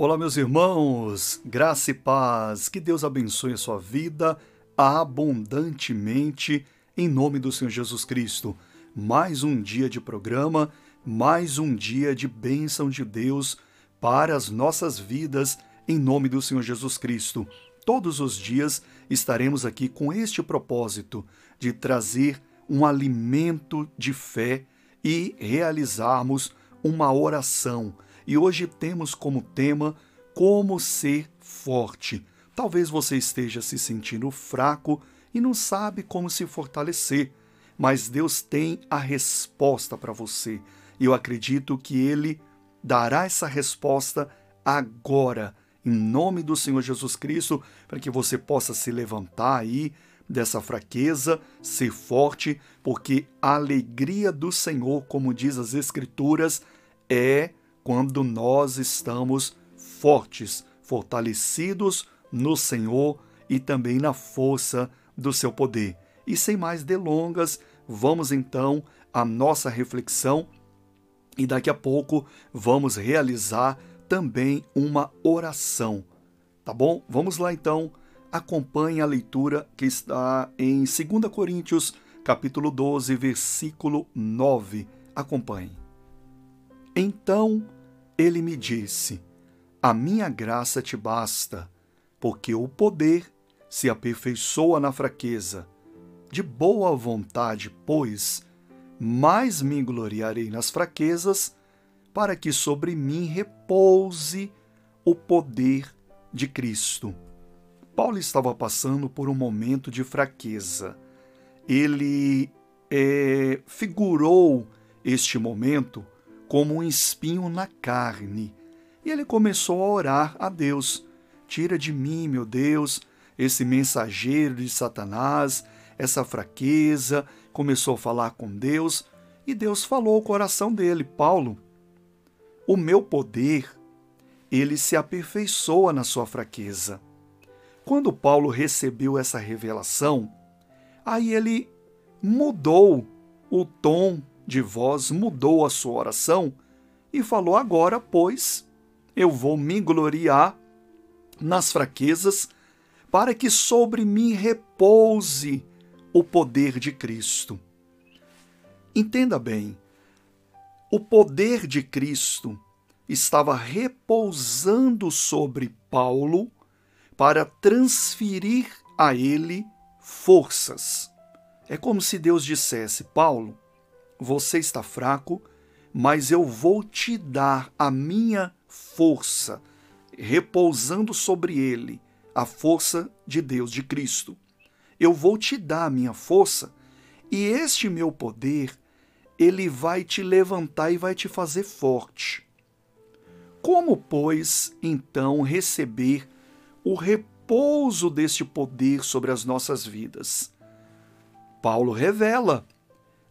Olá, meus irmãos, graça e paz, que Deus abençoe a sua vida abundantemente, em nome do Senhor Jesus Cristo. Mais um dia de programa, mais um dia de bênção de Deus para as nossas vidas, em nome do Senhor Jesus Cristo. Todos os dias estaremos aqui com este propósito de trazer um alimento de fé e realizarmos uma oração e hoje temos como tema como ser forte. Talvez você esteja se sentindo fraco e não sabe como se fortalecer, mas Deus tem a resposta para você. E eu acredito que Ele dará essa resposta agora, em nome do Senhor Jesus Cristo, para que você possa se levantar aí dessa fraqueza, ser forte, porque a alegria do Senhor, como diz as Escrituras, é quando nós estamos fortes, fortalecidos no Senhor e também na força do seu poder. E sem mais delongas, vamos então à nossa reflexão e daqui a pouco vamos realizar também uma oração. Tá bom? Vamos lá então. Acompanhe a leitura que está em 2 Coríntios, capítulo 12, versículo 9. Acompanhe. Então, ele me disse: A minha graça te basta, porque o poder se aperfeiçoa na fraqueza. De boa vontade, pois, mais me gloriarei nas fraquezas, para que sobre mim repouse o poder de Cristo. Paulo estava passando por um momento de fraqueza. Ele é, figurou este momento como um espinho na carne. E ele começou a orar a Deus: Tira de mim, meu Deus, esse mensageiro de Satanás, essa fraqueza. Começou a falar com Deus e Deus falou ao coração dele: Paulo, o meu poder, ele se aperfeiçoa na sua fraqueza. Quando Paulo recebeu essa revelação, aí ele mudou o tom de voz mudou a sua oração e falou: Agora, pois, eu vou me gloriar nas fraquezas, para que sobre mim repouse o poder de Cristo. Entenda bem, o poder de Cristo estava repousando sobre Paulo para transferir a ele forças. É como se Deus dissesse: Paulo, você está fraco, mas eu vou te dar a minha força, repousando sobre ele a força de Deus, de Cristo. Eu vou te dar a minha força e este meu poder, ele vai te levantar e vai te fazer forte. Como, pois, então receber o repouso deste poder sobre as nossas vidas? Paulo revela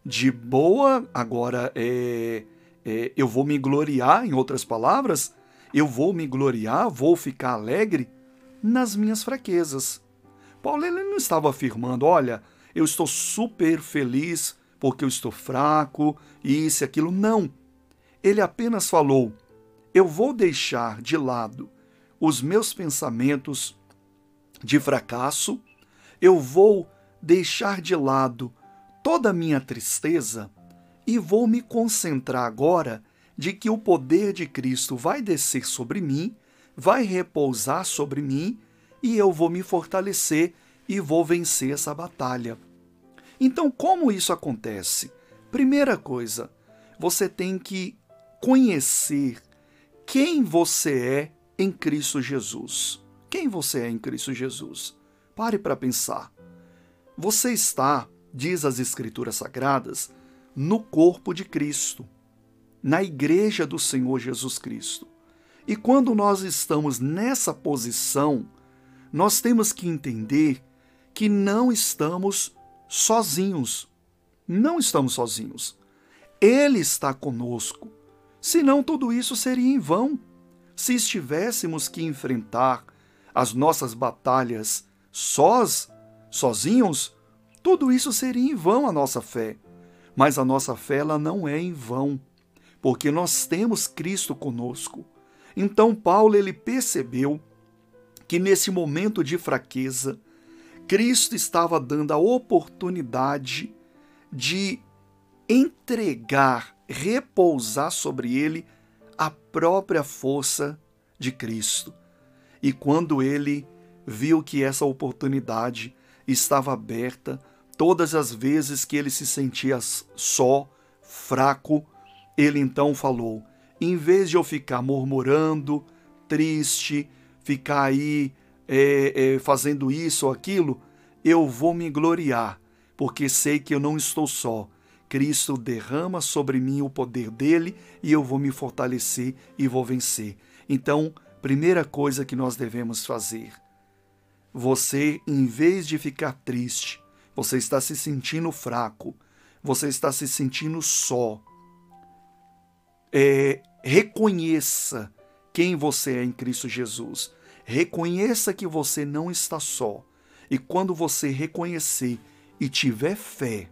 de boa, agora é, é, eu vou me gloriar, em outras palavras, eu vou me gloriar, vou ficar alegre nas minhas fraquezas. Paulo ele não estava afirmando, olha, eu estou super feliz porque eu estou fraco, isso e aquilo. Não. Ele apenas falou: eu vou deixar de lado os meus pensamentos de fracasso, eu vou deixar de lado toda a minha tristeza e vou me concentrar agora de que o poder de Cristo vai descer sobre mim, vai repousar sobre mim e eu vou me fortalecer e vou vencer essa batalha. Então, como isso acontece? Primeira coisa, você tem que conhecer quem você é em Cristo Jesus. Quem você é em Cristo Jesus? Pare para pensar. Você está diz as Escrituras Sagradas, no corpo de Cristo, na igreja do Senhor Jesus Cristo. E quando nós estamos nessa posição, nós temos que entender que não estamos sozinhos. Não estamos sozinhos. Ele está conosco. Senão tudo isso seria em vão. Se estivéssemos que enfrentar as nossas batalhas sós, sozinhos, tudo isso seria em vão a nossa fé. Mas a nossa fé ela não é em vão, porque nós temos Cristo conosco. Então Paulo ele percebeu que nesse momento de fraqueza, Cristo estava dando a oportunidade de entregar, repousar sobre ele a própria força de Cristo. E quando ele viu que essa oportunidade estava aberta, todas as vezes que ele se sentia só, fraco, ele então falou: em vez de eu ficar murmurando, triste, ficar aí é, é, fazendo isso ou aquilo, eu vou me gloriar, porque sei que eu não estou só. Cristo derrama sobre mim o poder dele e eu vou me fortalecer e vou vencer. Então, primeira coisa que nós devemos fazer: você, em vez de ficar triste, você está se sentindo fraco, você está se sentindo só. É, reconheça quem você é em Cristo Jesus. Reconheça que você não está só. E quando você reconhecer e tiver fé,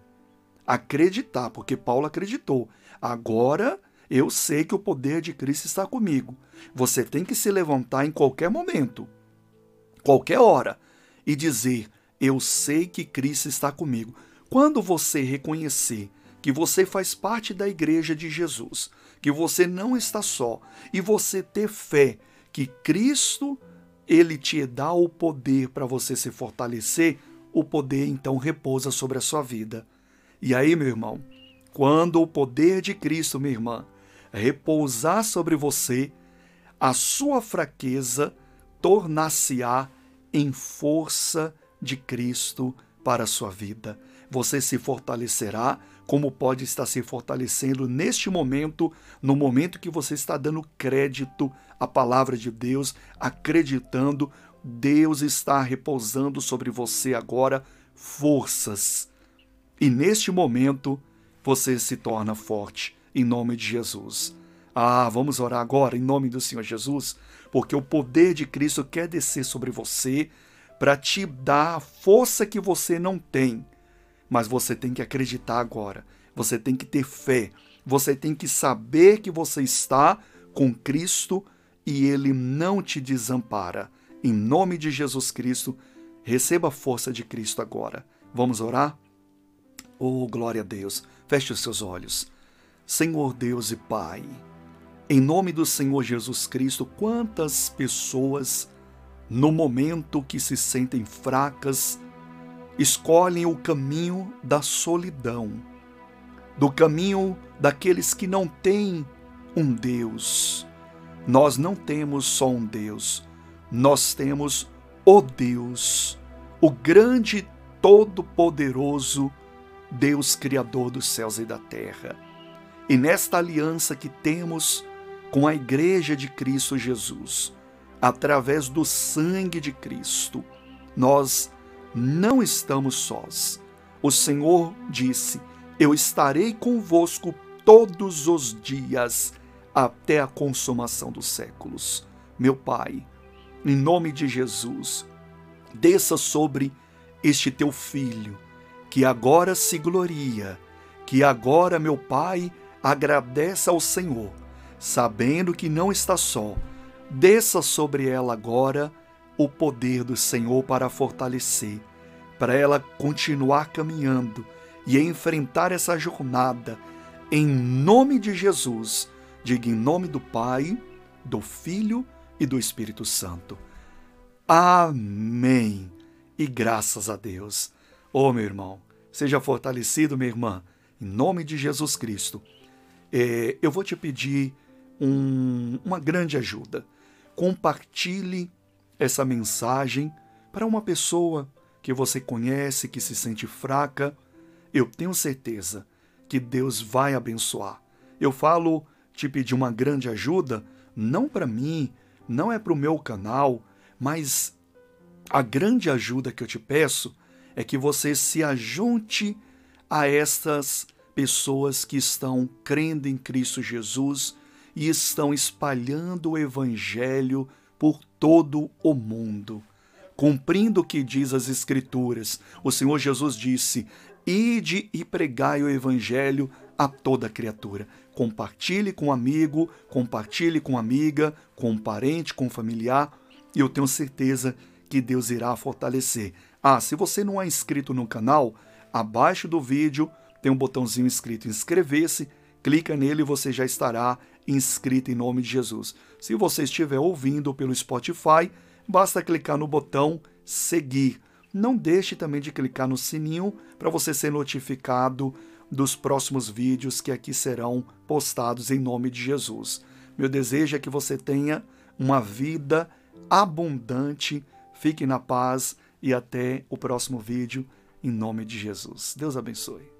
acreditar, porque Paulo acreditou, agora eu sei que o poder de Cristo está comigo. Você tem que se levantar em qualquer momento, qualquer hora, e dizer: Eu sei que Cristo está comigo. Quando você reconhecer que você faz parte da igreja de Jesus, que você não está só, e você ter fé que Cristo ele te dá o poder para você se fortalecer, o poder então repousa sobre a sua vida. E aí, meu irmão, quando o poder de Cristo, minha irmã, repousar sobre você, a sua fraqueza tornar-se-á em força de Cristo para a sua vida. Você se fortalecerá como pode estar se fortalecendo neste momento, no momento que você está dando crédito à palavra de Deus, acreditando, Deus está repousando sobre você agora forças. E neste momento, você se torna forte, em nome de Jesus. Ah, vamos orar agora em nome do Senhor Jesus, porque o poder de Cristo quer descer sobre você para te dar a força que você não tem mas você tem que acreditar agora. Você tem que ter fé. Você tem que saber que você está com Cristo e Ele não te desampara. Em nome de Jesus Cristo, receba a força de Cristo agora. Vamos orar? Oh, glória a Deus. Feche os seus olhos. Senhor Deus e Pai, em nome do Senhor Jesus Cristo, quantas pessoas, no momento que se sentem fracas, escolhem o caminho da solidão, do caminho daqueles que não têm um Deus. Nós não temos só um Deus, nós temos o Deus, o grande, todo-poderoso Deus Criador dos céus e da terra. E nesta aliança que temos com a Igreja de Cristo Jesus, através do sangue de Cristo, nós não estamos sós. O Senhor disse: Eu estarei convosco todos os dias até a consumação dos séculos. Meu Pai, em nome de Jesus, desça sobre este teu filho, que agora se gloria, que agora, meu Pai, agradece ao Senhor, sabendo que não está só. Desça sobre ela agora o poder do Senhor para fortalecer, para ela continuar caminhando e enfrentar essa jornada. Em nome de Jesus, diga em nome do Pai, do Filho e do Espírito Santo. Amém. E graças a Deus. Oh, meu irmão, seja fortalecido, minha irmã, em nome de Jesus Cristo. É, eu vou te pedir um, uma grande ajuda. Compartilhe essa mensagem para uma pessoa que você conhece, que se sente fraca, eu tenho certeza que Deus vai abençoar. Eu falo te pedir uma grande ajuda, não para mim, não é para o meu canal, mas a grande ajuda que eu te peço é que você se ajunte a estas pessoas que estão crendo em Cristo Jesus e estão espalhando o Evangelho por todo o mundo. Cumprindo o que diz as Escrituras, o Senhor Jesus disse: Ide e pregai o Evangelho a toda criatura. Compartilhe com um amigo, compartilhe com amiga, com um parente, com um familiar, e eu tenho certeza que Deus irá fortalecer. Ah, se você não é inscrito no canal, abaixo do vídeo tem um botãozinho escrito inscrever-se, clica nele e você já estará inscrito em nome de Jesus. Se você estiver ouvindo pelo Spotify, basta clicar no botão seguir. Não deixe também de clicar no sininho para você ser notificado dos próximos vídeos que aqui serão postados em nome de Jesus. Meu desejo é que você tenha uma vida abundante. Fique na paz e até o próximo vídeo em nome de Jesus. Deus abençoe.